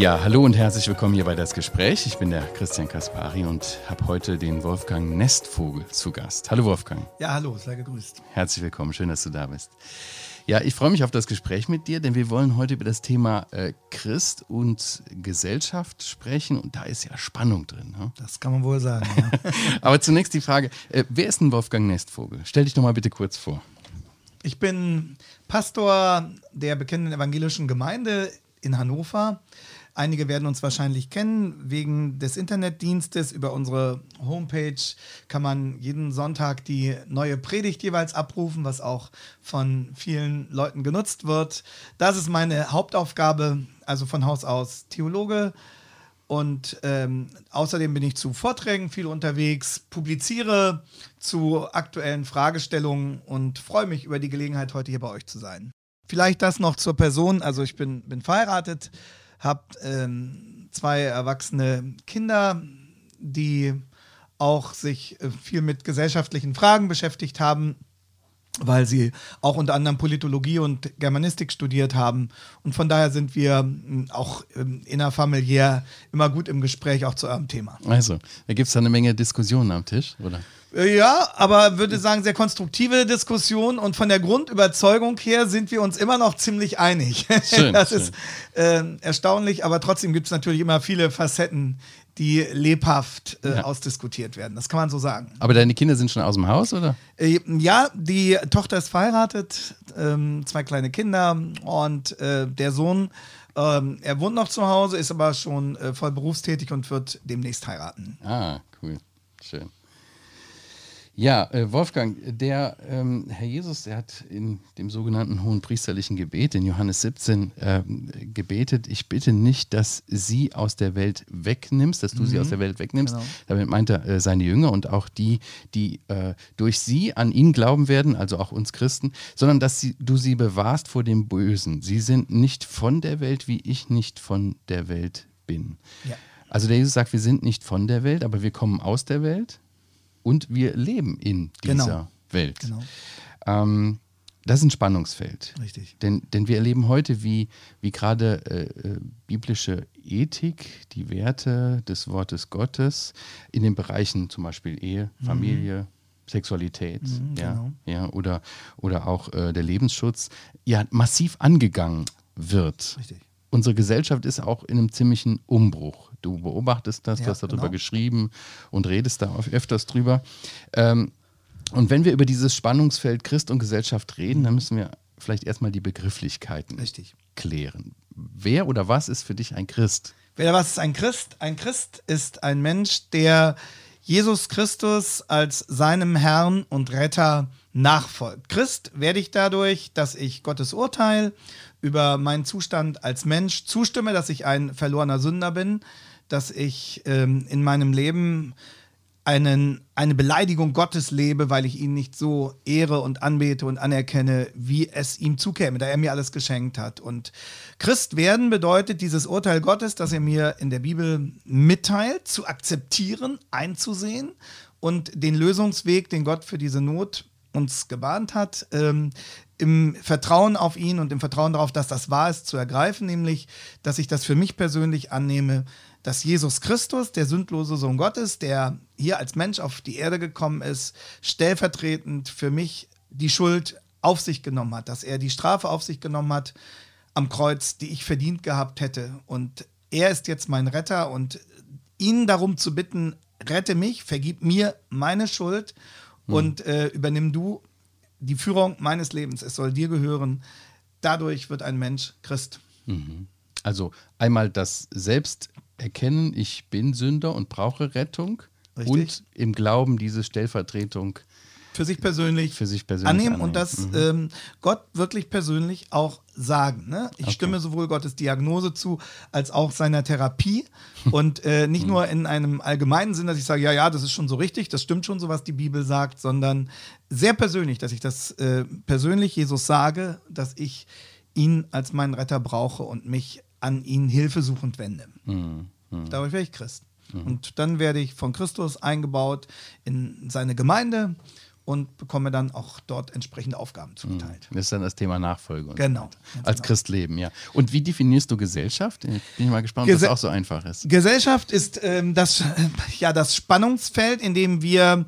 Ja, hallo und herzlich willkommen hier bei das Gespräch. Ich bin der Christian Kaspari und habe heute den Wolfgang Nestvogel zu Gast. Hallo Wolfgang. Ja, hallo, sei gegrüßt. Herzlich willkommen, schön, dass du da bist. Ja, ich freue mich auf das Gespräch mit dir, denn wir wollen heute über das Thema äh, Christ und Gesellschaft sprechen und da ist ja Spannung drin. Ne? Das kann man wohl sagen. Ja. Aber zunächst die Frage, äh, wer ist denn Wolfgang Nestvogel? Stell dich doch mal bitte kurz vor. Ich bin Pastor der bekennenden evangelischen Gemeinde in Hannover. Einige werden uns wahrscheinlich kennen wegen des Internetdienstes. Über unsere Homepage kann man jeden Sonntag die neue Predigt jeweils abrufen, was auch von vielen Leuten genutzt wird. Das ist meine Hauptaufgabe, also von Haus aus Theologe. Und ähm, außerdem bin ich zu Vorträgen viel unterwegs, publiziere zu aktuellen Fragestellungen und freue mich über die Gelegenheit, heute hier bei euch zu sein. Vielleicht das noch zur Person. Also ich bin, bin verheiratet, habe ähm, zwei erwachsene Kinder, die auch sich äh, viel mit gesellschaftlichen Fragen beschäftigt haben, weil sie auch unter anderem Politologie und Germanistik studiert haben. Und von daher sind wir ähm, auch ähm, innerfamiliär immer gut im Gespräch, auch zu eurem Thema. Also, da gibt es eine Menge Diskussionen am Tisch, oder? Äh, ja, aber würde sagen, sehr konstruktive Diskussion und von der Grundüberzeugung her sind wir uns immer noch ziemlich einig. Schön, das schön. ist äh, erstaunlich, aber trotzdem gibt es natürlich immer viele Facetten, die lebhaft äh, ja. ausdiskutiert werden. Das kann man so sagen. Aber deine Kinder sind schon aus dem Haus, oder? Äh, ja, die Tochter ist verheiratet, ähm, zwei kleine Kinder und äh, der Sohn, ähm, er wohnt noch zu Hause, ist aber schon äh, voll berufstätig und wird demnächst heiraten. Ah, cool. Schön. Ja, äh, Wolfgang, der ähm, Herr Jesus, der hat in dem sogenannten hohen priesterlichen Gebet in Johannes 17 äh, gebetet, ich bitte nicht, dass sie aus der Welt wegnimmst, dass du mhm. sie aus der Welt wegnimmst. Genau. Damit meint er äh, seine Jünger und auch die, die äh, durch sie an ihn glauben werden, also auch uns Christen, sondern dass sie, du sie bewahrst vor dem Bösen. Sie sind nicht von der Welt, wie ich nicht von der Welt bin. Ja. Also der Jesus sagt, wir sind nicht von der Welt, aber wir kommen aus der Welt und wir leben in dieser genau. Welt. Genau. Ähm, das ist ein Spannungsfeld. Richtig. Denn, denn wir erleben heute, wie, wie gerade äh, äh, biblische Ethik, die Werte des Wortes Gottes in den Bereichen zum Beispiel Ehe, mhm. Familie, mhm. Sexualität mhm, ja, genau. ja, oder, oder auch äh, der Lebensschutz ja, massiv angegangen wird. Richtig. Unsere Gesellschaft ist auch in einem ziemlichen Umbruch. Du beobachtest das, ja, du hast darüber genau. geschrieben und redest da öfters drüber. Ähm, und wenn wir über dieses Spannungsfeld Christ und Gesellschaft reden, dann müssen wir vielleicht erstmal die Begrifflichkeiten Richtig. klären. Wer oder was ist für dich ein Christ? Wer oder was ist ein Christ? Ein Christ ist ein Mensch, der Jesus Christus als seinem Herrn und Retter nachfolgt. Christ werde ich dadurch, dass ich Gottes Urteil über meinen Zustand als Mensch zustimme, dass ich ein verlorener Sünder bin, dass ich ähm, in meinem Leben einen, eine Beleidigung Gottes lebe, weil ich ihn nicht so ehre und anbete und anerkenne, wie es ihm zukäme, da er mir alles geschenkt hat. Und Christ werden bedeutet dieses Urteil Gottes, das er mir in der Bibel mitteilt, zu akzeptieren, einzusehen und den Lösungsweg, den Gott für diese Not uns gebahnt hat, ähm, im Vertrauen auf ihn und im Vertrauen darauf, dass das wahr ist, zu ergreifen, nämlich, dass ich das für mich persönlich annehme, dass Jesus Christus, der sündlose Sohn Gottes, der hier als Mensch auf die Erde gekommen ist, stellvertretend für mich die Schuld auf sich genommen hat, dass er die Strafe auf sich genommen hat am Kreuz, die ich verdient gehabt hätte. Und er ist jetzt mein Retter und ihn darum zu bitten, rette mich, vergib mir meine Schuld hm. und äh, übernimm du die Führung meines Lebens. Es soll dir gehören. Dadurch wird ein Mensch Christ. Mhm. Also einmal das Selbst erkennen, ich bin Sünder und brauche Rettung. Richtig. Und im Glauben diese Stellvertretung für sich persönlich, für sich persönlich annehmen, annehmen. und das mhm. ähm, Gott wirklich persönlich auch sagen. Ne? Ich okay. stimme sowohl Gottes Diagnose zu, als auch seiner Therapie. und äh, nicht mhm. nur in einem allgemeinen Sinn, dass ich sage, ja, ja, das ist schon so richtig, das stimmt schon so, was die Bibel sagt, sondern sehr persönlich, dass ich das äh, persönlich Jesus sage, dass ich ihn als meinen Retter brauche und mich an ihn hilfesuchend wende. Mhm. Mhm. Dadurch werde ich Christ. Mhm. Und dann werde ich von Christus eingebaut in seine Gemeinde und bekomme dann auch dort entsprechende Aufgaben zugeteilt. Das ist dann das Thema Nachfolge. und Genau. so. Als genau. Christ leben, ja. Und wie definierst du Gesellschaft? Ich bin mal gespannt, ob Gese- das auch so einfach ist. Gesellschaft ist ähm, das, ja, das Spannungsfeld, in dem wir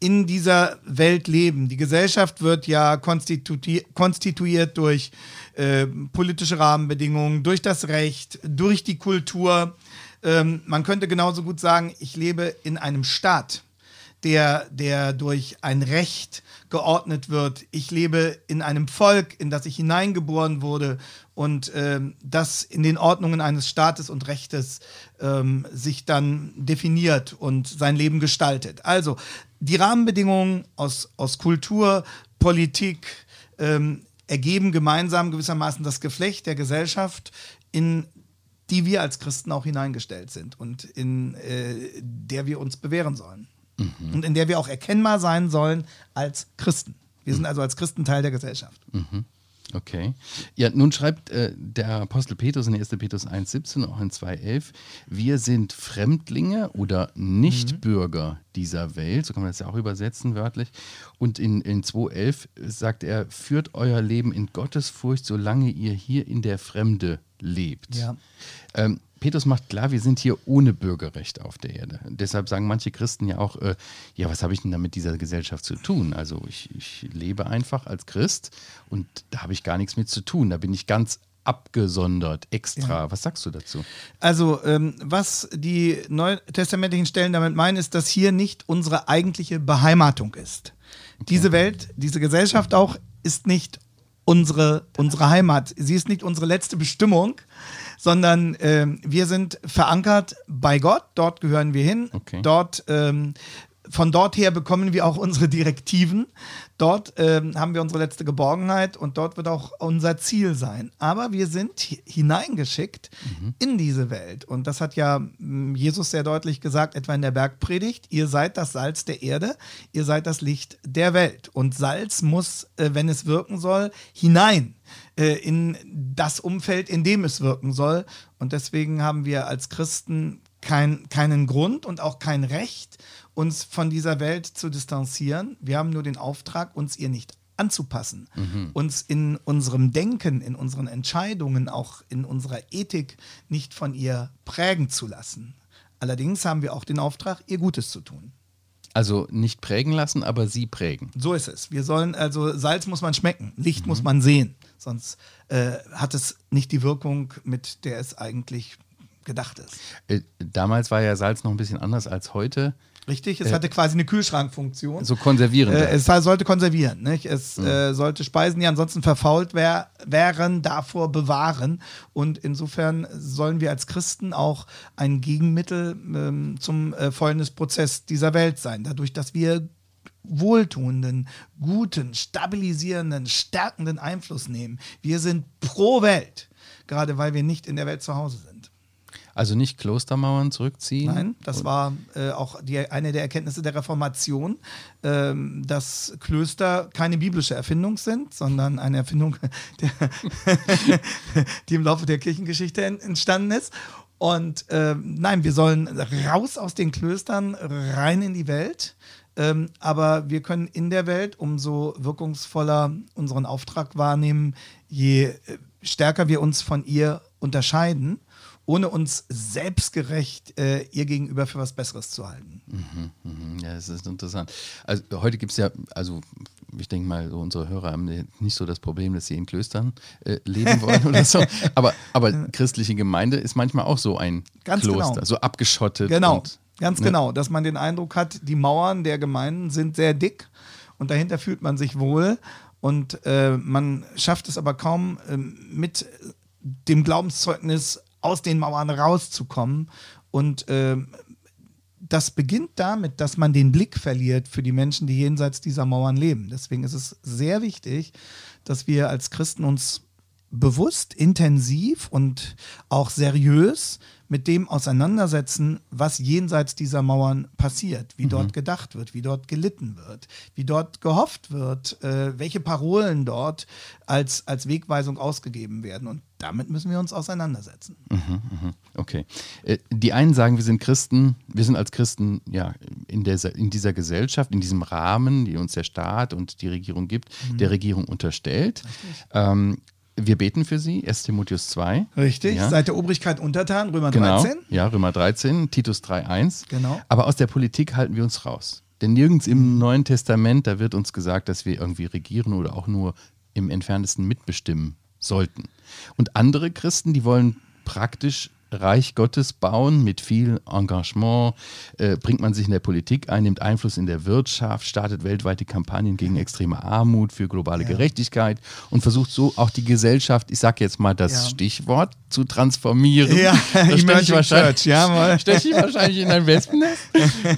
in dieser Welt leben. Die Gesellschaft wird ja konstitui konstituiert durch äh, politische Rahmenbedingungen, durch das Recht, durch die Kultur. Ähm, man könnte genauso gut sagen, ich lebe in einem Staat, der, der durch ein Recht geordnet wird. Ich lebe in einem Volk, in das ich hineingeboren wurde und ähm, das in den Ordnungen eines Staates und Rechtes ähm, sich dann definiert und sein Leben gestaltet. Also die Rahmenbedingungen aus, aus Kultur, Politik ähm, ergeben gemeinsam gewissermaßen das Geflecht der Gesellschaft, in die wir als Christen auch hineingestellt sind und in äh, der wir uns bewähren sollen. Und in der wir auch erkennbar sein sollen als Christen. Wir sind also als Christen Teil der Gesellschaft. Okay. Ja, nun schreibt äh, der Apostel Petrus in 1. Petrus 1,17, auch in 2,11, wir sind Fremdlinge oder Nichtbürger dieser Welt, so kann man das ja auch übersetzen wörtlich. Und in, in 2,11 sagt er, führt euer Leben in Gottesfurcht, solange ihr hier in der Fremde lebt. Ja. Ähm, Petrus macht klar, wir sind hier ohne Bürgerrecht auf der Erde. Deshalb sagen manche Christen ja auch, äh, ja, was habe ich denn da mit dieser Gesellschaft zu tun? Also ich, ich lebe einfach als Christ und da habe ich gar nichts mit zu tun. Da bin ich ganz abgesondert, extra. Was sagst du dazu? Also, ähm, was die neutestamentlichen Stellen damit meinen, ist, dass hier nicht unsere eigentliche Beheimatung ist. Diese Welt, diese Gesellschaft auch, ist nicht unsere, unsere Heimat. Sie ist nicht unsere letzte Bestimmung, sondern ähm, wir sind verankert bei Gott. Dort gehören wir hin. Okay. Dort ähm, von dort her bekommen wir auch unsere Direktiven. Dort ähm, haben wir unsere letzte Geborgenheit und dort wird auch unser Ziel sein. Aber wir sind hi- hineingeschickt in diese Welt. Und das hat ja mm, Jesus sehr deutlich gesagt, etwa in der Bergpredigt. Ihr seid das Salz der Erde, ihr seid das Licht der Welt. Und Salz muss, äh, wenn es wirken soll, hinein äh, in das Umfeld, in dem es wirken soll. Und deswegen haben wir als Christen kein, keinen Grund und auch kein Recht, uns von dieser Welt zu distanzieren. Wir haben nur den Auftrag, uns ihr nicht anzupassen, uns in unserem Denken, in unseren Entscheidungen, auch in unserer Ethik nicht von ihr prägen zu lassen. Allerdings haben wir auch den Auftrag, ihr Gutes zu tun. Also nicht prägen lassen, aber sie prägen. So ist es. Wir sollen, also Salz muss man schmecken, Licht muss man sehen, sonst äh, hat es nicht die Wirkung, mit der es eigentlich gedacht ist. Äh, damals war ja Salz noch ein bisschen anders als heute. Richtig? Es hatte quasi eine Kühlschrankfunktion. So konservierend. Äh, es sollte konservieren, nicht? Es äh, sollte Speisen, die ansonsten verfault wär, wären, davor bewahren. Und insofern sollen wir als Christen auch ein Gegenmittel ähm, zum äh, Fäulnisprozess dieser Welt sein. Dadurch, dass wir wohltuenden, guten, stabilisierenden, stärkenden Einfluss nehmen. Wir sind pro Welt, gerade weil wir nicht in der Welt zu Hause sind. Also nicht Klostermauern zurückziehen. Nein, das war äh, auch die, eine der Erkenntnisse der Reformation, ähm, dass Klöster keine biblische Erfindung sind, sondern eine Erfindung, der, die im Laufe der Kirchengeschichte en- entstanden ist. Und ähm, nein, wir sollen raus aus den Klöstern, rein in die Welt. Ähm, aber wir können in der Welt umso wirkungsvoller unseren Auftrag wahrnehmen, je äh, stärker wir uns von ihr unterscheiden, ohne uns selbstgerecht äh, ihr gegenüber für was Besseres zu halten. Mhm, Ja, das ist interessant. Also heute gibt es ja, also ich denke mal, so unsere Hörer haben nicht so das Problem, dass sie in Klöstern äh, leben wollen oder so. Aber, aber christliche Gemeinde ist manchmal auch so ein Ganz Kloster, genau. so abgeschottet. Genau, und- ganz ne? genau, dass man den Eindruck hat, die Mauern der Gemeinden sind sehr dick und dahinter fühlt man sich wohl und äh, man schafft es aber kaum ähm, mit dem Glaubenszeugnis aus den Mauern rauszukommen und ähm, das beginnt damit, dass man den Blick verliert für die Menschen, die jenseits dieser Mauern leben. Deswegen ist es sehr wichtig, dass wir als Christen uns bewusst, intensiv und auch seriös mit dem auseinandersetzen, was jenseits dieser Mauern passiert, wie dort gedacht wird, wie dort gelitten wird, wie dort gehofft wird, äh, welche Parolen dort als, als Wegweisung ausgegeben werden. Und damit müssen wir uns auseinandersetzen. Okay. Äh, die einen sagen, wir sind Christen, wir sind als Christen ja in, der, in dieser Gesellschaft, in diesem Rahmen, die uns der Staat und die Regierung gibt, mhm. der Regierung unterstellt. Ähm, wir beten für sie, 1 Timotheus 2. Richtig, ja. seit der Obrigkeit untertan, Römer genau. 13. Ja, Römer 13, Titus 3,1. Genau. Aber aus der Politik halten wir uns raus. Denn nirgends im Neuen Testament, da wird uns gesagt, dass wir irgendwie regieren oder auch nur im entferntesten mitbestimmen sollten. Und andere Christen, die wollen praktisch Reich Gottes bauen mit viel Engagement, äh, bringt man sich in der Politik ein, nimmt Einfluss in der Wirtschaft, startet weltweite Kampagnen gegen extreme Armut, für globale ja. Gerechtigkeit und versucht so auch die Gesellschaft, ich sage jetzt mal das ja. Stichwort, zu transformieren. Ja, da steche ich, wahrscheinlich, ja, stech ich wahrscheinlich in ein Wespennest.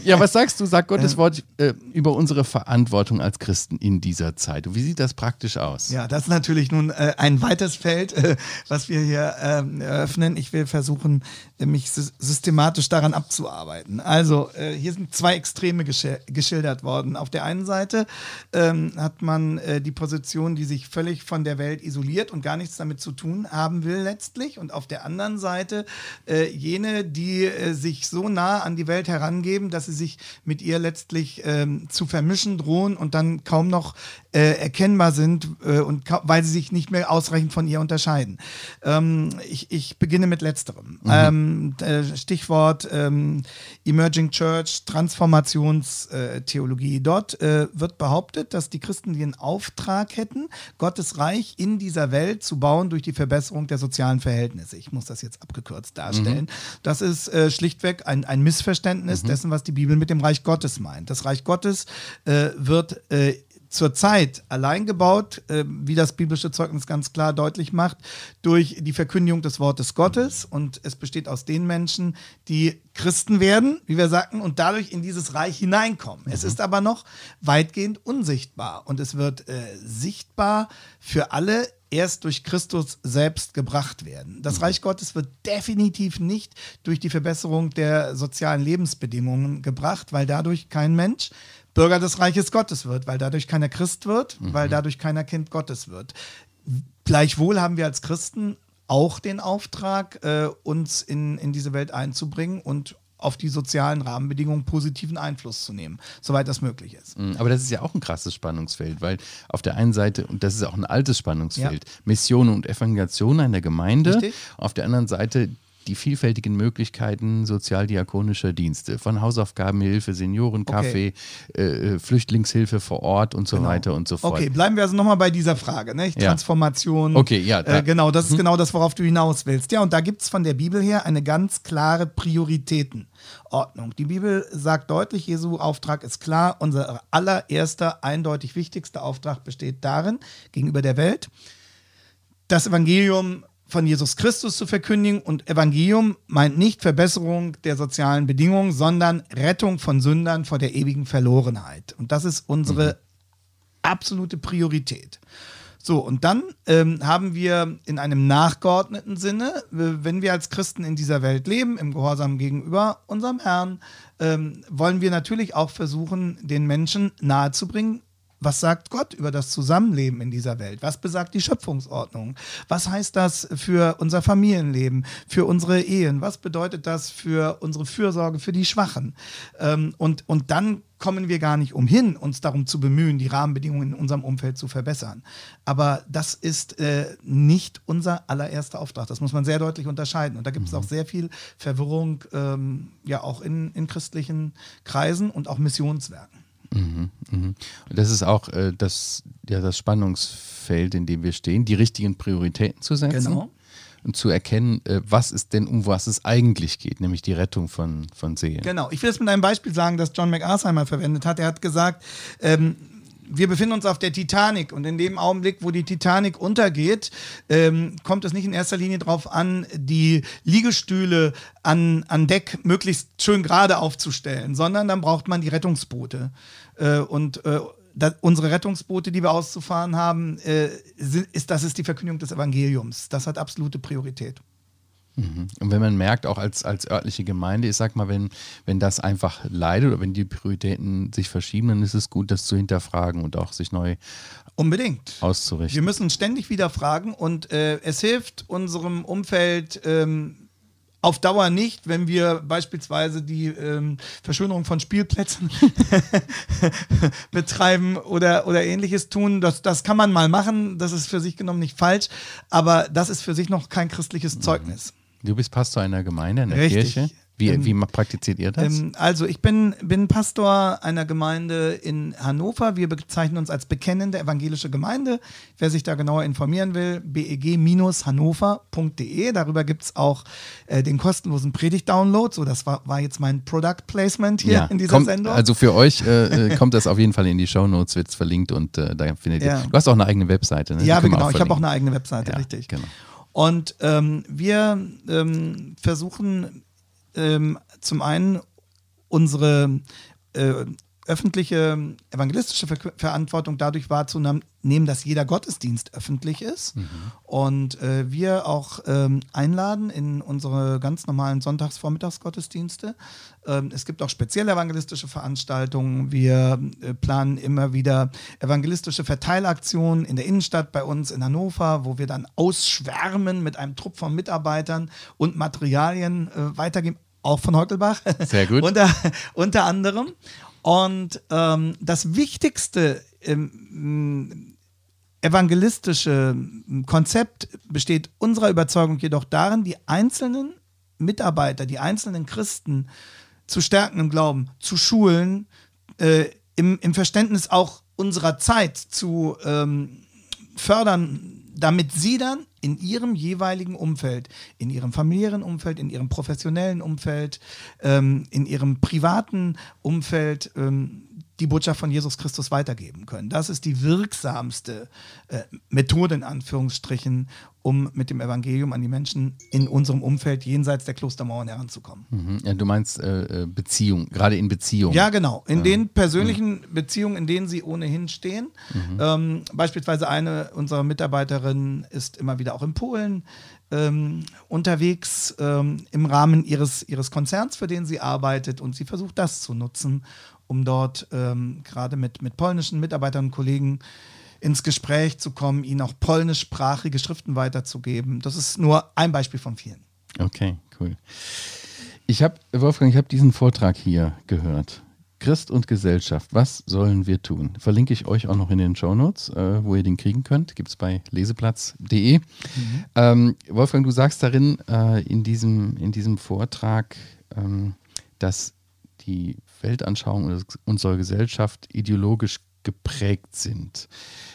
Ja, was sagst du, sagt Gottes Wort äh, über unsere Verantwortung als Christen in dieser Zeit? Und wie sieht das praktisch aus? Ja, das ist natürlich nun äh, ein weites Feld, äh, was wir hier ähm, eröffnen. Ich will versuchen, versuchen, mich systematisch daran abzuarbeiten. Also, äh, hier sind zwei Extreme gesch geschildert worden. Auf der einen Seite ähm, hat man äh, die Position, die sich völlig von der Welt isoliert und gar nichts damit zu tun haben will, letztlich. Und auf der anderen Seite äh, jene, die äh, sich so nah an die Welt herangeben, dass sie sich mit ihr letztlich ähm, zu vermischen drohen und dann kaum noch äh, erkennbar sind äh, und weil sie sich nicht mehr ausreichend von ihr unterscheiden. Ähm, ich, ich beginne mit letzterem. Mhm. Ähm, äh, Stichwort ähm, Emerging Church, Transformationstheologie. Dort äh, wird behauptet, dass die Christen den Auftrag hätten, Gottes Reich in dieser Welt zu bauen durch die Verbesserung der sozialen Verhältnisse. Ich muss das jetzt abgekürzt darstellen. Mhm. Das ist äh, schlichtweg ein, ein Missverständnis mhm. dessen, was die Bibel mit dem Reich Gottes meint. Das Reich Gottes wird äh, zurzeit allein gebaut, äh, wie das biblische Zeugnis ganz klar deutlich macht, durch die Verkündigung des Wortes Gottes. Und es besteht aus den Menschen, die Christen werden, wie wir sagten, und dadurch in dieses Reich hineinkommen. Mhm. Es ist aber noch weitgehend unsichtbar und es wird äh, sichtbar für alle erst durch Christus selbst gebracht werden. Das mhm. Reich Gottes wird definitiv nicht durch die Verbesserung der sozialen Lebensbedingungen gebracht, weil dadurch kein Mensch Bürger des Reiches Gottes wird, weil dadurch keiner Christ wird, mhm. weil dadurch keiner Kind Gottes wird. Gleichwohl haben wir als Christen auch den Auftrag, äh, uns in, in diese Welt einzubringen und auf die sozialen Rahmenbedingungen positiven Einfluss zu nehmen, soweit das möglich ist. Mhm, aber das ist ja auch ein krasses Spannungsfeld, weil auf der einen Seite, und das ist auch ein altes Spannungsfeld, ja. Mission und Evangelisation einer Gemeinde, Richtig. auf der anderen Seite die vielfältigen Möglichkeiten sozialdiakonischer Dienste, von Hausaufgabenhilfe, Seniorencafé, okay. Äh, äh, Flüchtlingshilfe vor Ort und so genau. weiter und so fort. Okay, bleiben wir also nochmal bei dieser Frage, ne? Transformation. Ja. Okay, ja. Da. Äh, genau, das ist hm. genau das, worauf du hinaus willst. Ja, und da gibt es von der Bibel her eine ganz klare Prioritätenordnung. Die Bibel sagt deutlich, Jesu Auftrag ist klar. Unser allererster, eindeutig wichtigster Auftrag besteht darin, gegenüber der Welt, das Evangelium von Jesus Christus zu verkündigen. Und Evangelium meint nicht Verbesserung der sozialen Bedingungen, sondern Rettung von Sündern vor der ewigen Verlorenheit. Und das ist unsere mhm. absolute Priorität. So, und dann ähm, haben wir in einem nachgeordneten Sinne, wenn wir als Christen in dieser Welt leben, im Gehorsam gegenüber unserem Herrn, ähm, wollen wir natürlich auch versuchen, den Menschen nahezubringen, was sagt Gott über das Zusammenleben in dieser Welt? Was besagt die Schöpfungsordnung? Was heißt das für unser Familienleben, für unsere Ehen? Was bedeutet das für unsere Fürsorge für die Schwachen? Ähm, und, und dann kommen wir gar nicht umhin, uns darum zu bemühen, die Rahmenbedingungen in unserem Umfeld zu verbessern. Aber das ist äh, nicht unser allererster Auftrag. Das muss man sehr deutlich unterscheiden. Und da gibt es mhm. auch sehr viel Verwirrung, ähm, ja auch in, in christlichen Kreisen und auch Missionswerken. Mhm. Und das ist auch äh, das, ja, das Spannungsfeld, in dem wir stehen, die richtigen Prioritäten zu setzen. Genau. Und zu erkennen, äh, was ist denn, um was es eigentlich geht, nämlich die Rettung von, von Seelen. Genau. Ich will es mit einem Beispiel sagen, das John McArthur verwendet hat. Er hat gesagt, ähm, wir befinden uns auf der Titanic und in dem Augenblick, wo die Titanic untergeht, ähm, kommt es nicht in erster Linie darauf an, die Liegestühle an, an Deck möglichst schön gerade aufzustellen, sondern dann braucht man die Rettungsboote. Äh, und äh, da, unsere Rettungsboote, die wir auszufahren haben, äh, ist, das ist die Verkündigung des Evangeliums. Das hat absolute Priorität. Mhm. Und wenn man merkt, auch als, als örtliche Gemeinde, ich sag mal, wenn, wenn das einfach leidet oder wenn die Prioritäten sich verschieben, dann ist es gut, das zu hinterfragen und auch sich neu Unbedingt. auszurichten. Wir müssen ständig wieder fragen und äh, es hilft unserem Umfeld ähm, auf Dauer nicht, wenn wir beispielsweise die ähm, Verschönerung von Spielplätzen betreiben oder, oder ähnliches tun. Das, das kann man mal machen, das ist für sich genommen nicht falsch, aber das ist für sich noch kein christliches Zeugnis. Du bist Pastor einer Gemeinde, einer Richtig. Kirche. Wie, Ähm, wie praktiziert ihr das? Ähm, also ich bin, bin Pastor einer Gemeinde in Hannover. Wir bezeichnen uns als bekennende evangelische Gemeinde. Wer sich da genauer informieren will, beg-hannover.de. Darüber gibt es auch äh, den kostenlosen Predigt-Download. So, das war, war jetzt mein Product Placement hier in dieser kommt, Sendung. Also für euch äh, äh, kommt das auf jeden Fall in die Show Notes, wird es verlinkt und äh, da findet Ja. ihr. Du hast auch eine eigene Webseite, ne? Ja, genau. Ich habe auch eine eigene Webseite, Ja, richtig. Genau. Und ähm, wir ähm, versuchen ähm, zum einen unsere äh, öffentliche evangelistische Ver Verantwortung dadurch wahrzunehmen, dass jeder Gottesdienst öffentlich ist und äh, wir auch ähm, einladen in unsere ganz normalen Sonntagsvormittagsgottesdienste. Ähm, es gibt auch spezielle evangelistische Veranstaltungen. Wir äh, planen immer wieder evangelistische Verteilaktionen in der Innenstadt bei uns in Hannover, wo wir dann ausschwärmen mit einem Trupp von Mitarbeitern und Materialien äh, weitergeben, auch von Heukelbach. Sehr gut. unter, unter anderem. Und ähm, das wichtigste ähm, evangelistische Konzept besteht unserer Überzeugung jedoch darin, die einzelnen Mitarbeiter, die einzelnen Christen zu stärken im Glauben, zu schulen, äh, im, im Verständnis auch unserer Zeit zu ähm, fördern, damit sie dann in ihrem jeweiligen Umfeld, in ihrem familiären Umfeld, in ihrem professionellen Umfeld, ähm, in ihrem privaten Umfeld ähm, die Botschaft von Jesus Christus weitergeben können. Das ist die wirksamste äh, Methode in Anführungsstrichen, um mit dem Evangelium an die Menschen in unserem Umfeld jenseits der Klostermauern heranzukommen. Mhm. Ja, du meinst äh, äh, Beziehung, gerade in Beziehung. Ja, genau. In den persönlichen Beziehungen, in denen sie ohnehin stehen. Ähm, beispielsweise eine unserer Mitarbeiterinnen ist immer wieder auch in Polen ähm, unterwegs ähm, im Rahmen ihres, ihres Konzerns, für den sie arbeitet. Und sie versucht das zu nutzen, um dort ähm, gerade mit, mit polnischen Mitarbeitern und Kollegen ins Gespräch zu kommen, ihnen auch polnischsprachige Schriften weiterzugeben. Das ist nur ein Beispiel von vielen. Okay, cool. Ich habe, Wolfgang, ich habe diesen Vortrag hier gehört. Christ und Gesellschaft, was sollen wir tun? Verlinke ich euch auch noch in den Shownotes, äh, wo ihr den kriegen könnt. Gibt es bei leseplatz.de. Ähm, Wolfgang, du sagst darin äh, in, diesem, in diesem Vortrag, ähm, dass die Weltanschauung unserer Gesellschaft ideologisch geprägt sind.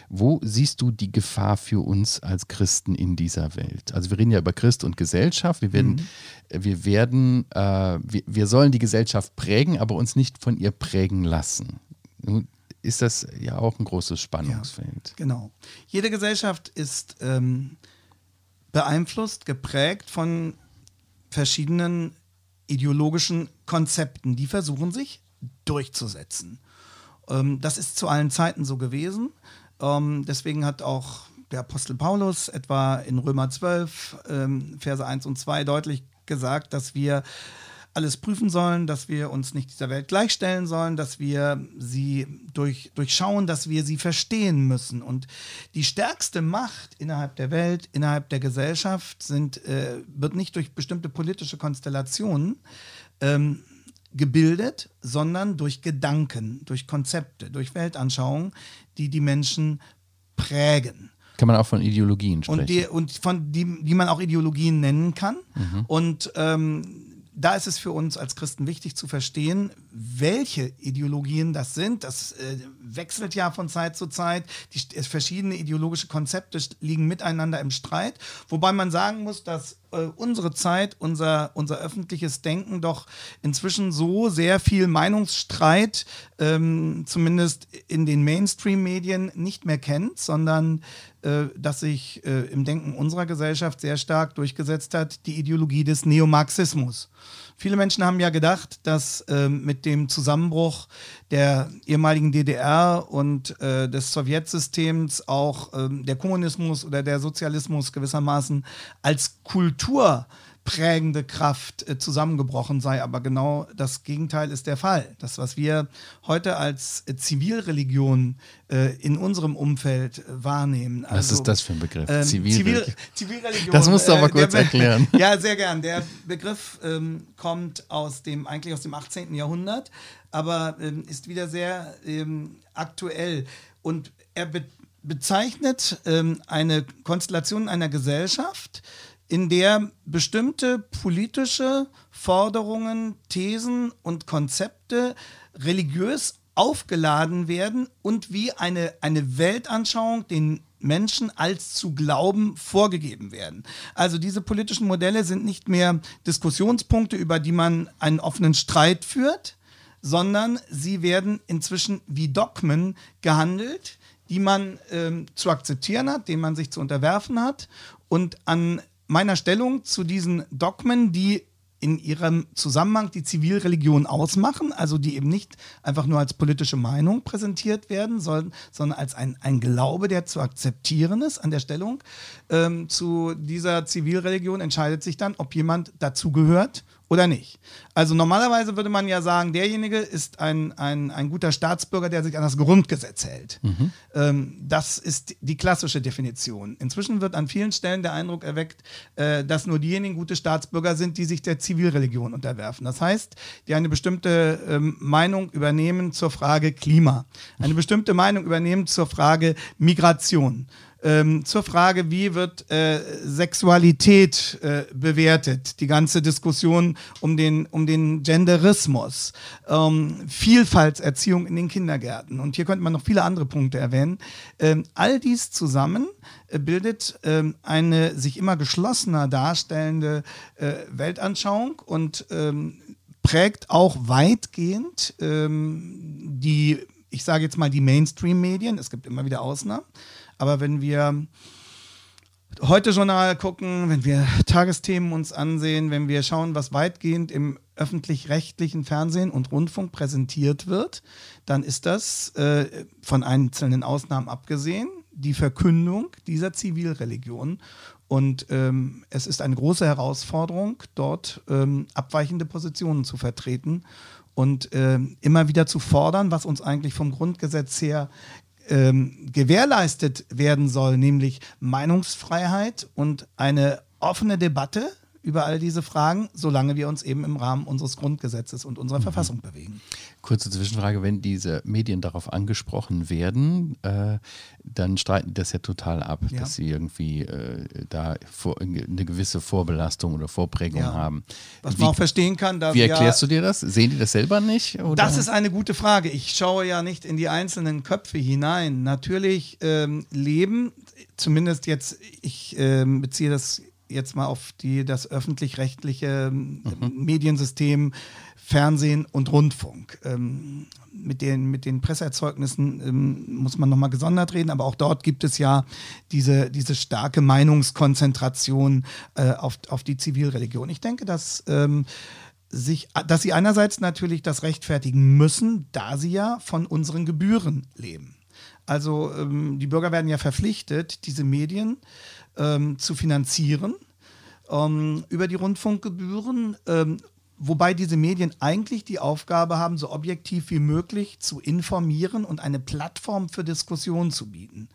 Wo siehst du die Gefahr für uns als Christen in dieser Welt? Also wir reden ja über Christ und Gesellschaft. Wir werden, wir werden, äh, wir, wir sollen die Gesellschaft prägen, aber uns nicht von ihr prägen lassen. Nun ist das ja auch ein großes Spannungsfeld. Genau. Jede Gesellschaft ist ähm, beeinflusst, geprägt von verschiedenen ideologischen Konzepten, die versuchen sich durchzusetzen. Ähm, das ist zu allen Zeiten so gewesen. Ähm, deswegen hat auch der Apostel Paulus etwa in Römer 12, ähm, Verse 1 und 2 deutlich gesagt, dass wir alles prüfen sollen, dass wir uns nicht dieser Welt gleichstellen sollen, dass wir sie durch, durchschauen, dass wir sie verstehen müssen. Und die stärkste Macht innerhalb der Welt, innerhalb der Gesellschaft sind, äh, wird nicht durch bestimmte politische Konstellationen ähm, gebildet, sondern durch Gedanken, durch Konzepte, durch Weltanschauungen, die die Menschen prägen Kann man auch von Ideologien sprechen. und, die, und von die, die man auch Ideologien nennen kann. Und ähm, da ist es für uns als Christen wichtig zu verstehen, welche Ideologien das sind. Das äh, wechselt ja von Zeit zu Zeit. Die, verschiedene ideologische Konzepte liegen miteinander im Streit. Wobei man sagen muss, dass äh, unsere Zeit, unser, unser öffentliches Denken doch inzwischen so sehr viel Meinungsstreit, ähm, zumindest in den Mainstream-Medien, nicht mehr kennt, sondern äh, dass sich äh, im Denken unserer Gesellschaft sehr stark durchgesetzt hat, die Ideologie des Neomarxismus. Viele Menschen haben ja gedacht, dass ähm, mit dem Zusammenbruch der ehemaligen DDR und äh, des Sowjetsystems auch ähm, der Kommunismus oder der Sozialismus gewissermaßen als Kultur prägende Kraft äh, zusammengebrochen sei. Aber genau das Gegenteil ist der Fall. Das, was wir heute als äh, Zivilreligion äh, in unserem Umfeld wahrnehmen. Was also, ist das für ein Begriff? Ähm, Zivilreligion. Zivil, Zivilreligion. Das musst du aber kurz erklären. Ja, sehr gern. Der Begriff ähm, kommt aus dem, eigentlich aus dem 18. Jahrhundert, aber ähm, ist wieder sehr ähm, aktuell. Und er be bezeichnet ähm, eine Konstellation einer Gesellschaft, in der bestimmte politische Forderungen, Thesen und Konzepte religiös aufgeladen werden und wie eine, eine Weltanschauung den Menschen als zu glauben vorgegeben werden. Also diese politischen Modelle sind nicht mehr Diskussionspunkte, über die man einen offenen Streit führt, sondern sie werden inzwischen wie Dogmen gehandelt, die man ähm, zu akzeptieren hat, denen man sich zu unterwerfen hat. Und an meiner Stellung zu diesen Dogmen, die in ihrem Zusammenhang die Zivilreligion ausmachen, also die eben nicht einfach nur als politische Meinung präsentiert werden sollen, sondern als ein, ein Glaube, der zu akzeptieren ist an der Stellung. Ähm, zu dieser Zivilreligion entscheidet sich dann, ob jemand dazugehört oder nicht. Also normalerweise würde man ja sagen, derjenige ist ein, ein, ein guter Staatsbürger, der sich an das Grundgesetz hält. Mhm. Ähm, das ist die klassische Definition. Inzwischen wird an vielen Stellen der Eindruck erweckt, äh, dass nur diejenigen gute Staatsbürger sind, die sich der Zivilreligion unterwerfen. Das heißt, die eine bestimmte ähm, Meinung übernehmen zur Frage Klima, eine bestimmte Meinung übernehmen zur Frage Migration ähm, zur Frage, wie wird äh, Sexualität äh, bewertet, die ganze Diskussion um den, um den Genderismus, ähm, Vielfaltserziehung in den Kindergärten. Und hier könnte man noch viele andere Punkte erwähnen. Ähm, all dies zusammen äh, bildet ähm, eine sich immer geschlossener darstellende äh, Weltanschauung und ähm, prägt auch weitgehend ähm, die, ich sage jetzt mal die Mainstream-Medien, es gibt immer wieder Ausnahmen, aber wenn wir heute Journal gucken, wenn wir Tagesthemen uns ansehen, wenn wir schauen, was weitgehend im öffentlich-rechtlichen Fernsehen und Rundfunk präsentiert wird, dann ist das äh, von einzelnen Ausnahmen abgesehen die Verkündung dieser Zivilreligion. Und ähm, es ist eine große Herausforderung, dort ähm, abweichende Positionen zu vertreten und ähm, immer wieder zu fordern, was uns eigentlich vom Grundgesetz her ähm, gewährleistet werden soll, nämlich Meinungsfreiheit und eine offene Debatte über all diese Fragen, solange wir uns eben im Rahmen unseres Grundgesetzes und unserer mhm. Verfassung bewegen. Kurze Zwischenfrage, wenn diese Medien darauf angesprochen werden, äh, dann streiten die das ja total ab, ja. dass sie irgendwie äh, da vor, eine gewisse Vorbelastung oder Vorprägung ja. haben. Was wie, man auch verstehen kann. Da wie erklärst du dir das? Sehen die das selber nicht? Oder? Das ist eine gute Frage. Ich schaue ja nicht in die einzelnen Köpfe hinein. Natürlich ähm, leben, zumindest jetzt, ich ähm, beziehe das jetzt mal auf die, das öffentlich-rechtliche ähm, mhm. Mediensystem, Fernsehen und Rundfunk. Ähm, mit, den, mit den Presseerzeugnissen ähm, muss man nochmal gesondert reden, aber auch dort gibt es ja diese, diese starke Meinungskonzentration äh, auf, auf die Zivilreligion. Ich denke, dass. Ähm, sich, dass sie einerseits natürlich das rechtfertigen müssen, da sie ja von unseren Gebühren leben. Also ähm, die Bürger werden ja verpflichtet, diese Medien ähm, zu finanzieren ähm, über die Rundfunkgebühren. Ähm, wobei diese Medien eigentlich die Aufgabe haben, so objektiv wie möglich zu informieren und eine Plattform für Diskussionen zu bieten.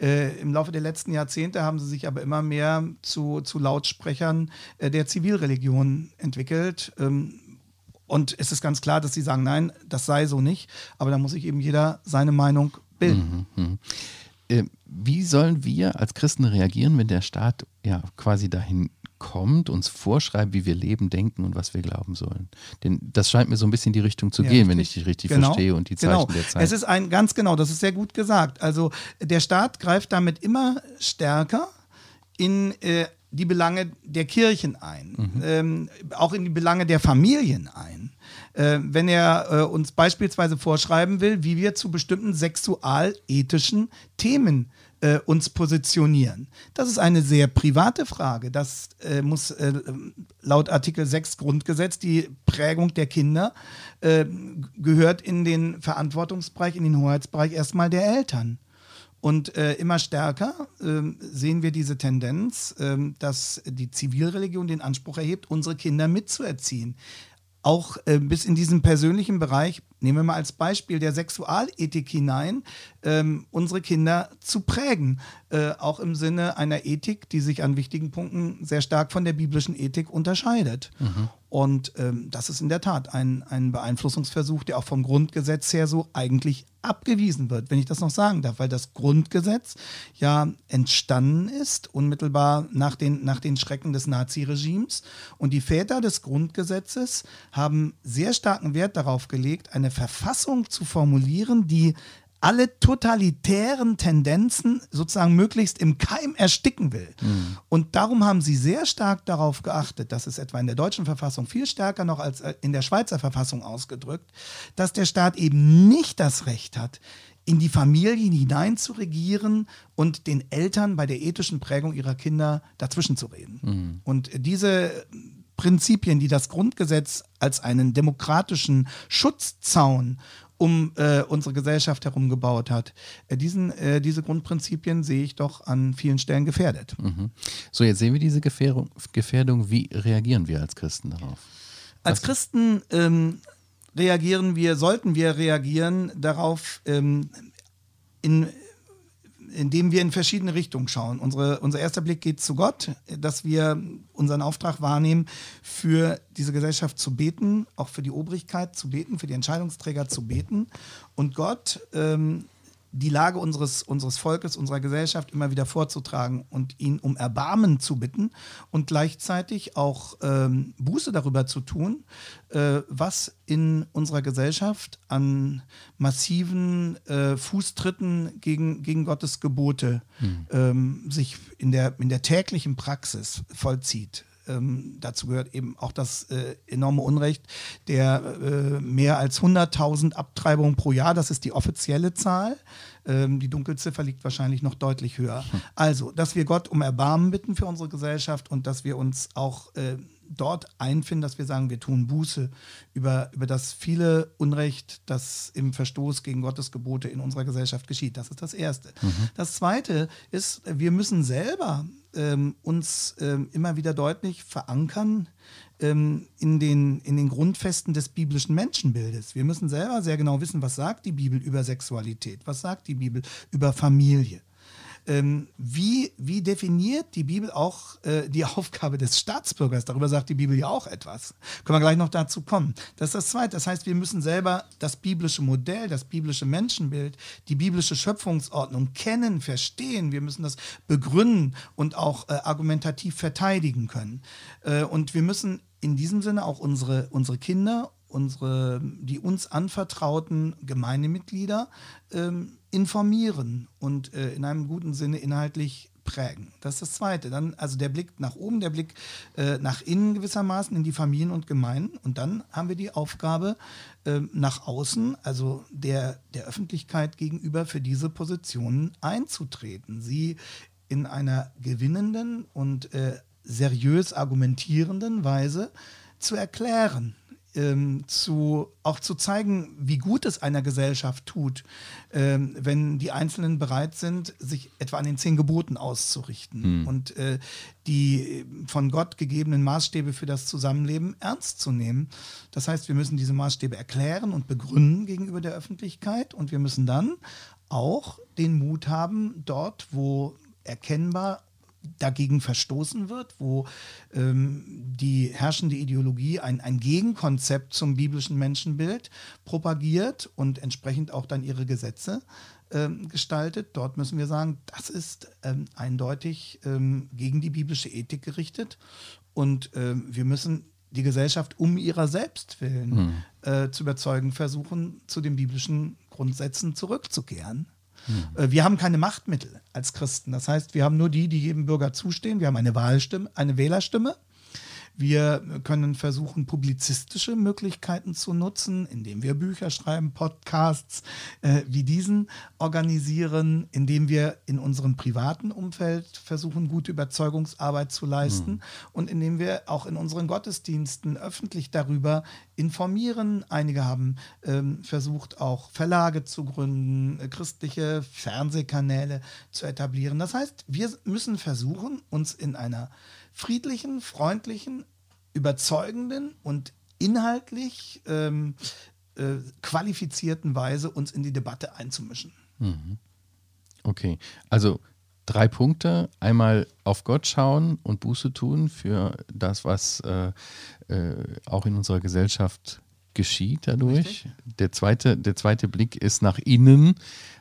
Äh, Im Laufe der letzten Jahrzehnte haben sie sich aber immer mehr zu, zu Lautsprechern äh, der Zivilreligion entwickelt. Ähm, und es ist ganz klar, dass sie sagen, nein, das sei so nicht. Aber da muss sich eben jeder seine Meinung bilden. Mhm, mh. äh, wie sollen wir als Christen reagieren, wenn der Staat ja quasi dahin kommt, uns vorschreibt, wie wir leben, denken und was wir glauben sollen. Denn das scheint mir so ein bisschen die Richtung zu ja, gehen, richtig. wenn ich dich richtig genau. verstehe und die Zeichen genau. der Zeit. Es ist ein ganz genau, das ist sehr gut gesagt. Also der Staat greift damit immer stärker in äh, die Belange der Kirchen ein, mhm. ähm, auch in die Belange der Familien ein. Äh, wenn er äh, uns beispielsweise vorschreiben will, wie wir zu bestimmten sexualethischen Themen äh, uns positionieren. Das ist eine sehr private Frage. Das äh, muss äh, laut Artikel 6 Grundgesetz, die Prägung der Kinder, äh, gehört in den Verantwortungsbereich, in den Hoheitsbereich erstmal der Eltern. Und äh, immer stärker äh, sehen wir diese Tendenz, äh, dass die Zivilreligion den Anspruch erhebt, unsere Kinder mitzuerziehen auch äh, bis in diesen persönlichen Bereich, nehmen wir mal als Beispiel der Sexualethik hinein, ähm, unsere Kinder zu prägen. Äh, auch im Sinne einer Ethik, die sich an wichtigen Punkten sehr stark von der biblischen Ethik unterscheidet. Mhm. Und ähm, das ist in der Tat ein, ein Beeinflussungsversuch, der auch vom Grundgesetz her so eigentlich abgewiesen wird, wenn ich das noch sagen darf, weil das Grundgesetz ja entstanden ist, unmittelbar nach den, nach den Schrecken des Naziregimes. Und die Väter des Grundgesetzes haben sehr starken Wert darauf gelegt, eine Verfassung zu formulieren, die alle totalitären Tendenzen sozusagen möglichst im Keim ersticken will. Mhm. Und darum haben sie sehr stark darauf geachtet, das ist etwa in der deutschen Verfassung viel stärker noch als äh, in der Schweizer Verfassung ausgedrückt, dass der Staat eben nicht das Recht hat, in die Familien hinein zu regieren und den Eltern bei der ethischen Prägung ihrer Kinder dazwischen zu reden. Mhm. Und diese Prinzipien, die das Grundgesetz als einen demokratischen Schutzzaun um äh, unsere Gesellschaft herum gebaut hat. Äh, diesen, äh, diese Grundprinzipien sehe ich doch an vielen Stellen gefährdet. Mhm. So, jetzt sehen wir diese Gefährdung. Gefährdung. Wie reagieren wir als Christen darauf? Als Was? Christen ähm, reagieren wir, sollten wir reagieren darauf ähm, in indem wir in verschiedene Richtungen schauen. Unsere, unser erster Blick geht zu Gott, dass wir unseren Auftrag wahrnehmen, für diese Gesellschaft zu beten, auch für die Obrigkeit zu beten, für die Entscheidungsträger zu beten. Und Gott ähm, die Lage unseres, unseres Volkes, unserer Gesellschaft immer wieder vorzutragen und ihn um Erbarmen zu bitten und gleichzeitig auch ähm, Buße darüber zu tun, äh, was in unserer Gesellschaft an massiven äh, Fußtritten gegen, gegen Gottes Gebote mhm. ähm, sich in der, in der täglichen Praxis vollzieht. Ähm, dazu gehört eben auch das äh, enorme Unrecht der äh, mehr als 100.000 Abtreibungen pro Jahr. Das ist die offizielle Zahl. Ähm, die Dunkelziffer liegt wahrscheinlich noch deutlich höher. Hm. Also, dass wir Gott um Erbarmen bitten für unsere Gesellschaft und dass wir uns auch äh, dort einfinden, dass wir sagen, wir tun Buße über, über das viele Unrecht, das im Verstoß gegen Gottes Gebote in unserer Gesellschaft geschieht. Das ist das Erste. Mhm. Das Zweite ist, wir müssen selber ähm, uns ähm, immer wieder deutlich verankern ähm, in, den, in den Grundfesten des biblischen Menschenbildes. Wir müssen selber sehr genau wissen, was sagt die Bibel über Sexualität, was sagt die Bibel über Familie. Ähm, wie, wie definiert die Bibel auch äh, die Aufgabe des Staatsbürgers? Darüber sagt die Bibel ja auch etwas. Können wir gleich noch dazu kommen. Das ist das Zweite. Das heißt, wir müssen selber das biblische Modell, das biblische Menschenbild, die biblische Schöpfungsordnung kennen, verstehen. Wir müssen das begründen und auch äh, argumentativ verteidigen können. Äh, und wir müssen in diesem Sinne auch unsere, unsere Kinder unsere, die uns anvertrauten Gemeindemitglieder ähm, informieren und äh, in einem guten Sinne inhaltlich prägen. Das ist das Zweite. Dann also der Blick nach oben, der Blick äh, nach innen gewissermaßen in die Familien und Gemeinden. Und dann haben wir die Aufgabe äh, nach außen, also der, der Öffentlichkeit gegenüber für diese Positionen einzutreten. Sie in einer gewinnenden und äh, seriös argumentierenden Weise zu erklären ähm, zu, auch zu zeigen, wie gut es einer Gesellschaft tut, ähm, wenn die Einzelnen bereit sind, sich etwa an den zehn Geboten auszurichten mhm. und äh, die von Gott gegebenen Maßstäbe für das Zusammenleben ernst zu nehmen. Das heißt, wir müssen diese Maßstäbe erklären und begründen gegenüber der Öffentlichkeit und wir müssen dann auch den Mut haben, dort, wo erkennbar dagegen verstoßen wird, wo ähm, die herrschende Ideologie ein, ein Gegenkonzept zum biblischen Menschenbild propagiert und entsprechend auch dann ihre Gesetze ähm, gestaltet. Dort müssen wir sagen, das ist ähm, eindeutig ähm, gegen die biblische Ethik gerichtet und ähm, wir müssen die Gesellschaft um ihrer selbst willen hm. äh, zu überzeugen versuchen, zu den biblischen Grundsätzen zurückzukehren. Hm. Wir haben keine Machtmittel als Christen. Das heißt, wir haben nur die, die jedem Bürger zustehen. Wir haben eine Wahlstimme, eine Wählerstimme. Wir können versuchen, publizistische Möglichkeiten zu nutzen, indem wir Bücher schreiben, Podcasts äh, wie diesen organisieren, indem wir in unserem privaten Umfeld versuchen, gute Überzeugungsarbeit zu leisten mhm. und indem wir auch in unseren Gottesdiensten öffentlich darüber informieren. Einige haben ähm, versucht, auch Verlage zu gründen, äh, christliche Fernsehkanäle zu etablieren. Das heißt, wir müssen versuchen, uns in einer friedlichen, freundlichen, überzeugenden und inhaltlich ähm, äh, qualifizierten Weise uns in die Debatte einzumischen. Mhm. Okay, also drei Punkte. Einmal auf Gott schauen und Buße tun für das, was äh, äh, auch in unserer Gesellschaft geschieht dadurch. Der zweite, der zweite Blick ist nach innen,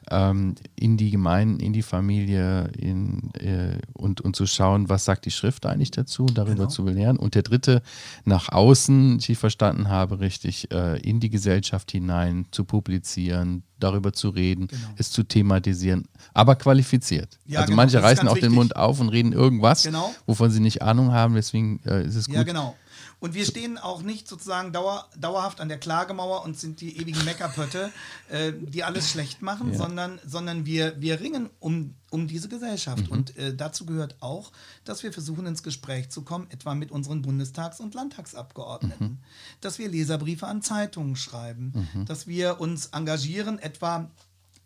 ähm, in die Gemeinden, in die Familie in, äh, und, und zu schauen, was sagt die Schrift eigentlich dazu, darüber genau. zu belehren. Und der dritte nach außen, ich verstanden habe, richtig äh, in die Gesellschaft hinein zu publizieren, darüber zu reden, genau. es zu thematisieren, aber qualifiziert. Ja, also genau, manche reißen auch wichtig. den Mund auf und reden irgendwas, genau. wovon sie nicht Ahnung haben, deswegen äh, ist es gut. Ja, genau. Und wir stehen auch nicht sozusagen dauer, dauerhaft an der Klagemauer und sind die ewigen Meckerpötte, äh, die alles schlecht machen, ja. sondern, sondern wir, wir ringen um, um diese Gesellschaft. Mhm. Und äh, dazu gehört auch, dass wir versuchen, ins Gespräch zu kommen, etwa mit unseren Bundestags- und Landtagsabgeordneten. Mhm. Dass wir Leserbriefe an Zeitungen schreiben, mhm. dass wir uns engagieren, etwa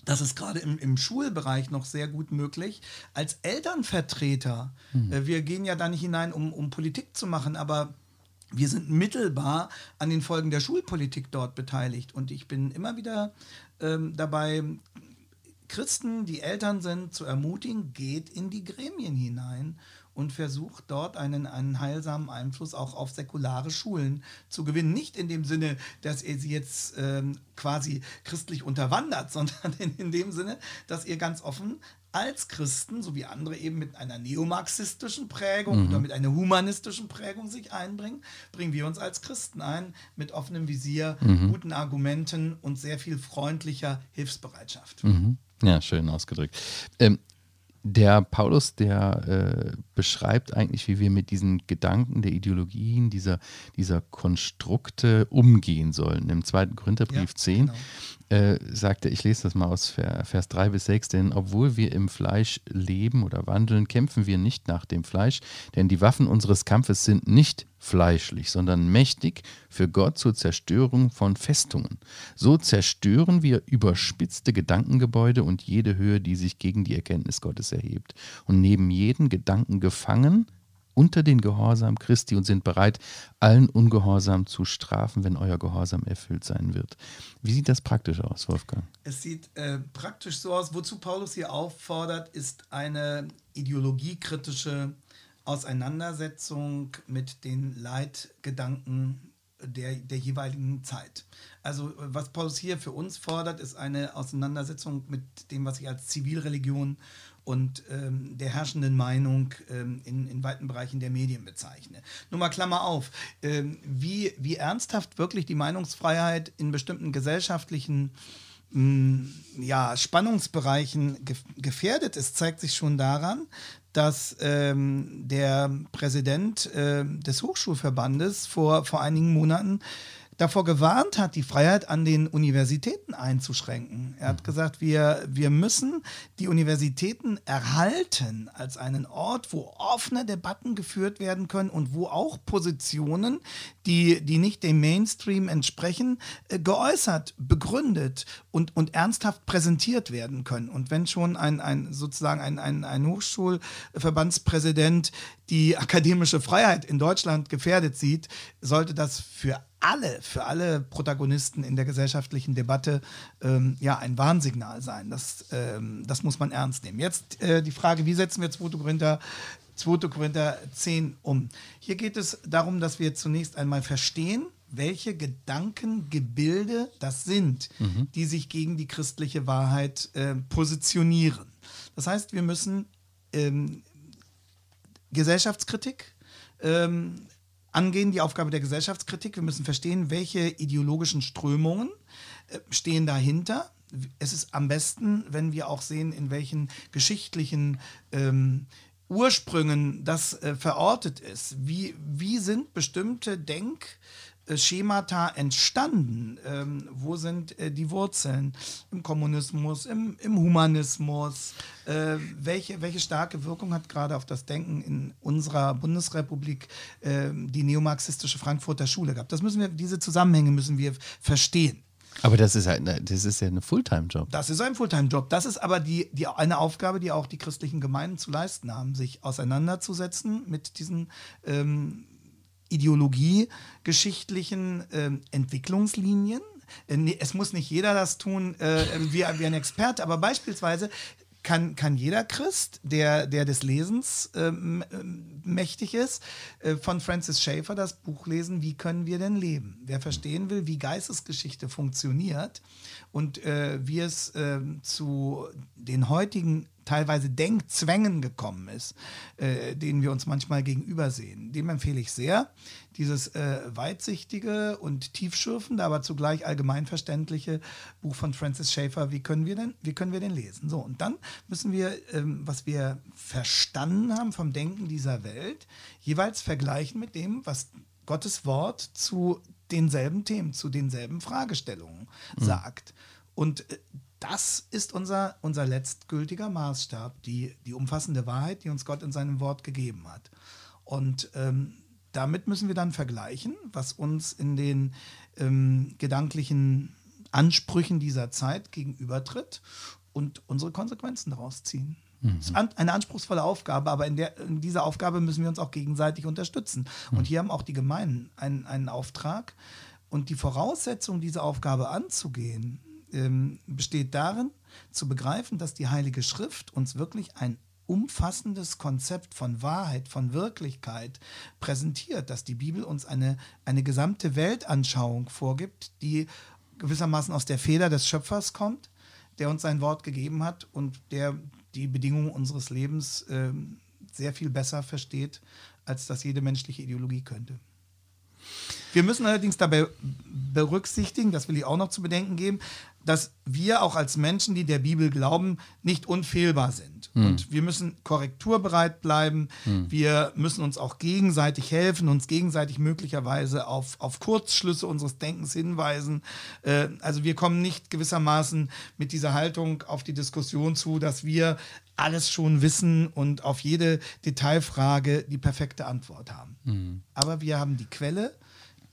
das ist gerade im, im Schulbereich noch sehr gut möglich, als Elternvertreter. Mhm. Äh, wir gehen ja da nicht hinein, um, um Politik zu machen, aber wir sind mittelbar an den Folgen der Schulpolitik dort beteiligt. Und ich bin immer wieder ähm, dabei, Christen, die Eltern sind, zu ermutigen, geht in die Gremien hinein und versucht dort einen, einen heilsamen Einfluss auch auf säkulare Schulen zu gewinnen. Nicht in dem Sinne, dass ihr sie jetzt ähm, quasi christlich unterwandert, sondern in, in dem Sinne, dass ihr ganz offen als Christen, so wie andere eben mit einer neomarxistischen Prägung mhm. oder mit einer humanistischen Prägung sich einbringen, bringen wir uns als Christen ein mit offenem Visier, mhm. guten Argumenten und sehr viel freundlicher Hilfsbereitschaft. Mhm. Ja, schön ausgedrückt. Ähm, der Paulus, der äh, beschreibt eigentlich, wie wir mit diesen Gedanken der Ideologien, dieser, dieser Konstrukte umgehen sollen. Im zweiten Korintherbrief ja, 10 genau. Äh, sagt er, ich lese das mal aus Vers 3 bis 6, denn obwohl wir im Fleisch leben oder wandeln, kämpfen wir nicht nach dem Fleisch, denn die Waffen unseres Kampfes sind nicht fleischlich, sondern mächtig für Gott zur Zerstörung von Festungen. So zerstören wir überspitzte Gedankengebäude und jede Höhe, die sich gegen die Erkenntnis Gottes erhebt. Und neben jeden Gedanken gefangen unter den Gehorsam Christi und sind bereit, allen Ungehorsam zu strafen, wenn euer Gehorsam erfüllt sein wird. Wie sieht das praktisch aus, Wolfgang? Es sieht äh, praktisch so aus. Wozu Paulus hier auffordert, ist eine ideologiekritische Auseinandersetzung mit den Leitgedanken der, der jeweiligen Zeit. Also was Paulus hier für uns fordert, ist eine Auseinandersetzung mit dem, was ich als Zivilreligion und ähm, der herrschenden Meinung ähm, in, in weiten Bereichen der Medien bezeichne. Nur mal Klammer auf, ähm, wie, wie ernsthaft wirklich die Meinungsfreiheit in bestimmten gesellschaftlichen mm, ja, Spannungsbereichen gefährdet ist, zeigt sich schon daran, dass ähm, der Präsident äh, des Hochschulverbandes vor, vor einigen Monaten davor gewarnt hat, die Freiheit an den Universitäten einzuschränken. Er hat mhm. gesagt, wir, wir müssen die Universitäten erhalten als einen Ort, wo offene Debatten geführt werden können und wo auch Positionen, die, die nicht dem Mainstream entsprechen, äh, geäußert, begründet und, und ernsthaft präsentiert werden können. Und wenn schon ein, ein sozusagen ein, ein, ein Hochschulverbandspräsident die akademische Freiheit in Deutschland gefährdet sieht, sollte das für alle, für alle Protagonisten in der gesellschaftlichen Debatte ähm, ja ein Warnsignal sein. Das, ähm, das muss man ernst nehmen. Jetzt äh, die Frage, wie setzen wir 2. Korinther, 2. Korinther 10 um? Hier geht es darum, dass wir zunächst einmal verstehen, welche Gedankengebilde das sind, mhm. die sich gegen die christliche Wahrheit äh, positionieren. Das heißt, wir müssen ähm, Gesellschaftskritik ähm, angehen, die Aufgabe der Gesellschaftskritik. Wir müssen verstehen, welche ideologischen Strömungen äh, stehen dahinter. Es ist am besten, wenn wir auch sehen, in welchen geschichtlichen ähm, Ursprüngen das äh, verortet ist. Wie, wie sind bestimmte Denk- Schemata entstanden? Ähm, wo sind äh, die Wurzeln? Im Kommunismus, im, im Humanismus? Äh, welche, welche starke Wirkung hat gerade auf das Denken in unserer Bundesrepublik äh, die neomarxistische Frankfurter Schule gehabt? Das müssen wir, diese Zusammenhänge müssen wir verstehen. Aber das ist halt, das ist ja ein Fulltime-Job. Das ist ein Fulltime-Job. Das ist aber die, die, eine Aufgabe, die auch die christlichen Gemeinden zu leisten haben, sich auseinanderzusetzen mit diesen ähm, ideologiegeschichtlichen ähm, Entwicklungslinien. Äh, es muss nicht jeder das tun äh, wie, wie ein Experte, aber beispielsweise kann, kann jeder Christ, der, der des Lesens ähm, mächtig ist, äh, von Francis Schaeffer das Buch lesen, Wie können wir denn leben? Wer verstehen will, wie Geistesgeschichte funktioniert und äh, wie es äh, zu den heutigen teilweise Denkzwängen gekommen ist, äh, denen wir uns manchmal gegenübersehen. Dem empfehle ich sehr, dieses äh, weitsichtige und tiefschürfende, aber zugleich allgemeinverständliche Buch von Francis Schaeffer, wie können wir denn, wie können wir denn lesen? So, und dann müssen wir, ähm, was wir verstanden haben vom Denken dieser Welt, jeweils vergleichen mit dem, was Gottes Wort zu denselben Themen, zu denselben Fragestellungen mhm. sagt. Und äh, das ist unser, unser letztgültiger Maßstab, die, die umfassende Wahrheit, die uns Gott in seinem Wort gegeben hat. Und ähm, damit müssen wir dann vergleichen, was uns in den ähm, gedanklichen Ansprüchen dieser Zeit gegenübertritt und unsere Konsequenzen daraus ziehen. Mhm. Das ist eine anspruchsvolle Aufgabe, aber in, der, in dieser Aufgabe müssen wir uns auch gegenseitig unterstützen. Mhm. Und hier haben auch die Gemeinden einen, einen Auftrag. Und die Voraussetzung, diese Aufgabe anzugehen, ähm, besteht darin, zu begreifen, dass die Heilige Schrift uns wirklich ein umfassendes Konzept von Wahrheit, von Wirklichkeit präsentiert, dass die Bibel uns eine, eine gesamte Weltanschauung vorgibt, die gewissermaßen aus der Feder des Schöpfers kommt, der uns sein Wort gegeben hat und der die Bedingungen unseres Lebens äh, sehr viel besser versteht, als das jede menschliche Ideologie könnte. Wir müssen allerdings dabei berücksichtigen, das will ich auch noch zu bedenken geben, dass wir auch als Menschen, die der Bibel glauben, nicht unfehlbar sind. Hm. Und wir müssen korrekturbereit bleiben. Hm. Wir müssen uns auch gegenseitig helfen, uns gegenseitig möglicherweise auf, auf Kurzschlüsse unseres Denkens hinweisen. Äh, also wir kommen nicht gewissermaßen mit dieser Haltung auf die Diskussion zu, dass wir alles schon wissen und auf jede Detailfrage die perfekte Antwort haben. Hm. Aber wir haben die Quelle,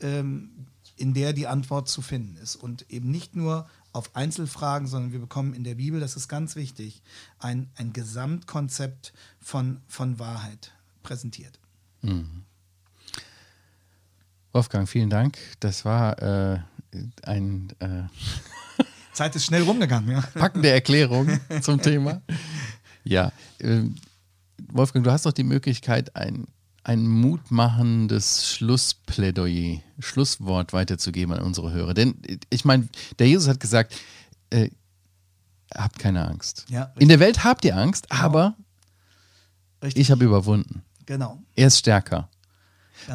ähm, in der die Antwort zu finden ist. Und eben nicht nur auf Einzelfragen, sondern wir bekommen in der Bibel, das ist ganz wichtig, ein, ein Gesamtkonzept von, von Wahrheit präsentiert. Mhm. Wolfgang, vielen Dank. Das war äh, ein äh, Zeit ist schnell rumgegangen, ja. Packende Erklärung zum Thema. Ja, äh, Wolfgang, du hast doch die Möglichkeit, ein ein mutmachendes Schlussplädoyer, Schlusswort weiterzugeben an unsere Hörer. Denn ich meine, der Jesus hat gesagt, äh, habt keine Angst. Ja, In der Welt habt ihr Angst, genau. aber richtig. ich habe überwunden. Genau. Er ist stärker.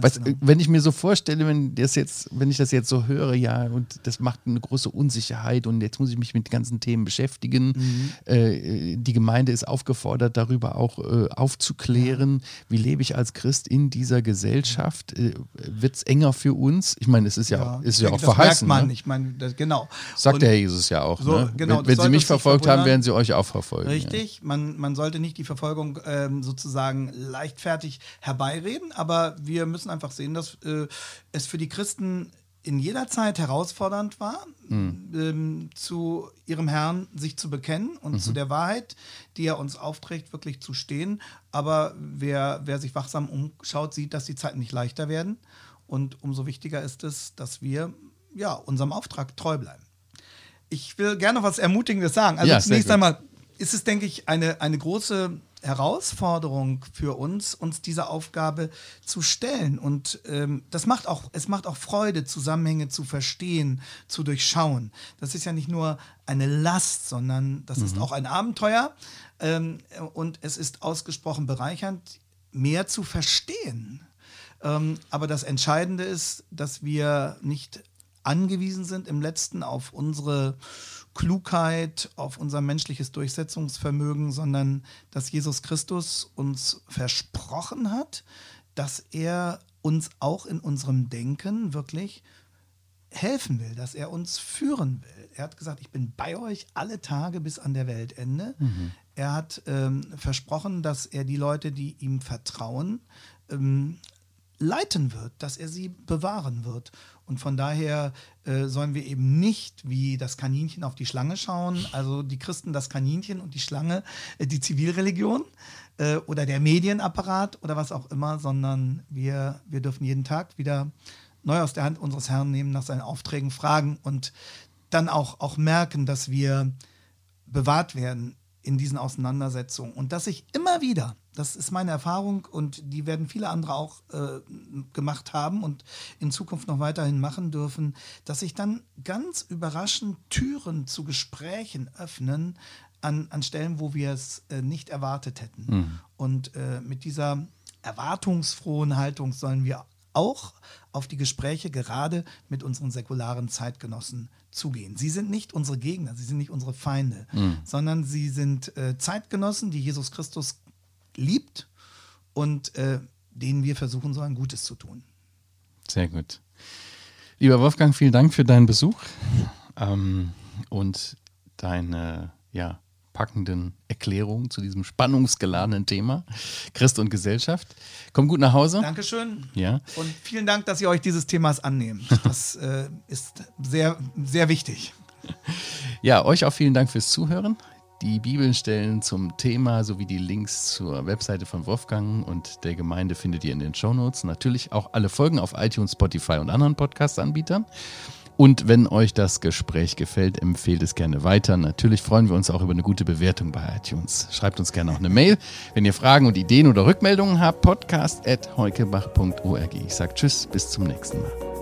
Was, genau. Wenn ich mir so vorstelle, wenn, das jetzt, wenn ich das jetzt so höre, ja, und das macht eine große Unsicherheit und jetzt muss ich mich mit ganzen Themen beschäftigen. Mhm. Äh, die Gemeinde ist aufgefordert, darüber auch äh, aufzuklären, ja. wie lebe ich als Christ in dieser Gesellschaft. Äh, Wird es enger für uns? Ich meine, es ist ja, ja auch, ist ja auch verheißen. Man. Ne? Ich meine, genau. Sagt und der Herr Jesus ja auch. So, ne? genau, wenn, wenn Sie mich verfolgt haben, werden Sie euch auch verfolgen. Richtig, ja. man, man sollte nicht die Verfolgung ähm, sozusagen leichtfertig herbeireden, aber wir müssen müssen einfach sehen, dass äh, es für die Christen in jeder Zeit herausfordernd war, mhm. ähm, zu ihrem Herrn sich zu bekennen und mhm. zu der Wahrheit, die er uns aufträgt, wirklich zu stehen. Aber wer, wer sich wachsam umschaut, sieht, dass die Zeiten nicht leichter werden. Und umso wichtiger ist es, dass wir ja, unserem Auftrag treu bleiben. Ich will gerne noch was Ermutigendes sagen. Also ja, zunächst einmal ist es, denke ich, eine, eine große Herausforderung für uns, uns dieser Aufgabe zu stellen. Und ähm, das macht auch, es macht auch Freude, Zusammenhänge zu verstehen, zu durchschauen. Das ist ja nicht nur eine Last, sondern das mhm. ist auch ein Abenteuer. Ähm, und es ist ausgesprochen bereichernd, mehr zu verstehen. Ähm, aber das Entscheidende ist, dass wir nicht angewiesen sind im letzten auf unsere Klugheit, auf unser menschliches Durchsetzungsvermögen, sondern dass Jesus Christus uns versprochen hat, dass er uns auch in unserem Denken wirklich helfen will, dass er uns führen will. Er hat gesagt, ich bin bei euch alle Tage bis an der Weltende. Mhm. Er hat ähm, versprochen, dass er die Leute, die ihm vertrauen, ähm, leiten wird, dass er sie bewahren wird. Und von daher äh, sollen wir eben nicht wie das Kaninchen auf die Schlange schauen, also die Christen das Kaninchen und die Schlange äh, die Zivilreligion äh, oder der Medienapparat oder was auch immer, sondern wir, wir dürfen jeden Tag wieder neu aus der Hand unseres Herrn nehmen, nach seinen Aufträgen fragen und dann auch, auch merken, dass wir bewahrt werden in diesen Auseinandersetzungen und dass ich immer wieder, das ist meine Erfahrung und die werden viele andere auch äh, gemacht haben und in Zukunft noch weiterhin machen dürfen, dass sich dann ganz überraschend Türen zu Gesprächen öffnen an, an Stellen, wo wir es äh, nicht erwartet hätten. Mhm. Und äh, mit dieser erwartungsfrohen Haltung sollen wir auch auf die Gespräche gerade mit unseren säkularen Zeitgenossen zugehen. Sie sind nicht unsere Gegner, sie sind nicht unsere Feinde, mhm. sondern sie sind äh, Zeitgenossen, die Jesus Christus liebt und äh, denen wir versuchen sollen, Gutes zu tun. Sehr gut. Lieber Wolfgang, vielen Dank für deinen Besuch ähm, und deine ja, packenden Erklärungen zu diesem spannungsgeladenen Thema Christ und Gesellschaft. Komm gut nach Hause. Dankeschön. Ja. Und vielen Dank, dass ihr euch dieses Themas annehmt. Das äh, ist sehr, sehr wichtig. Ja, euch auch vielen Dank fürs Zuhören. Die Bibelstellen zum Thema sowie die Links zur Webseite von Wolfgang und der Gemeinde findet ihr in den Shownotes. Natürlich auch alle Folgen auf iTunes, Spotify und anderen Podcast-Anbietern. Und wenn euch das Gespräch gefällt, empfehlt es gerne weiter. Natürlich freuen wir uns auch über eine gute Bewertung bei iTunes. Schreibt uns gerne auch eine Mail, wenn ihr Fragen und Ideen oder Rückmeldungen habt. Podcast at heukebach.org. Ich sage Tschüss, bis zum nächsten Mal.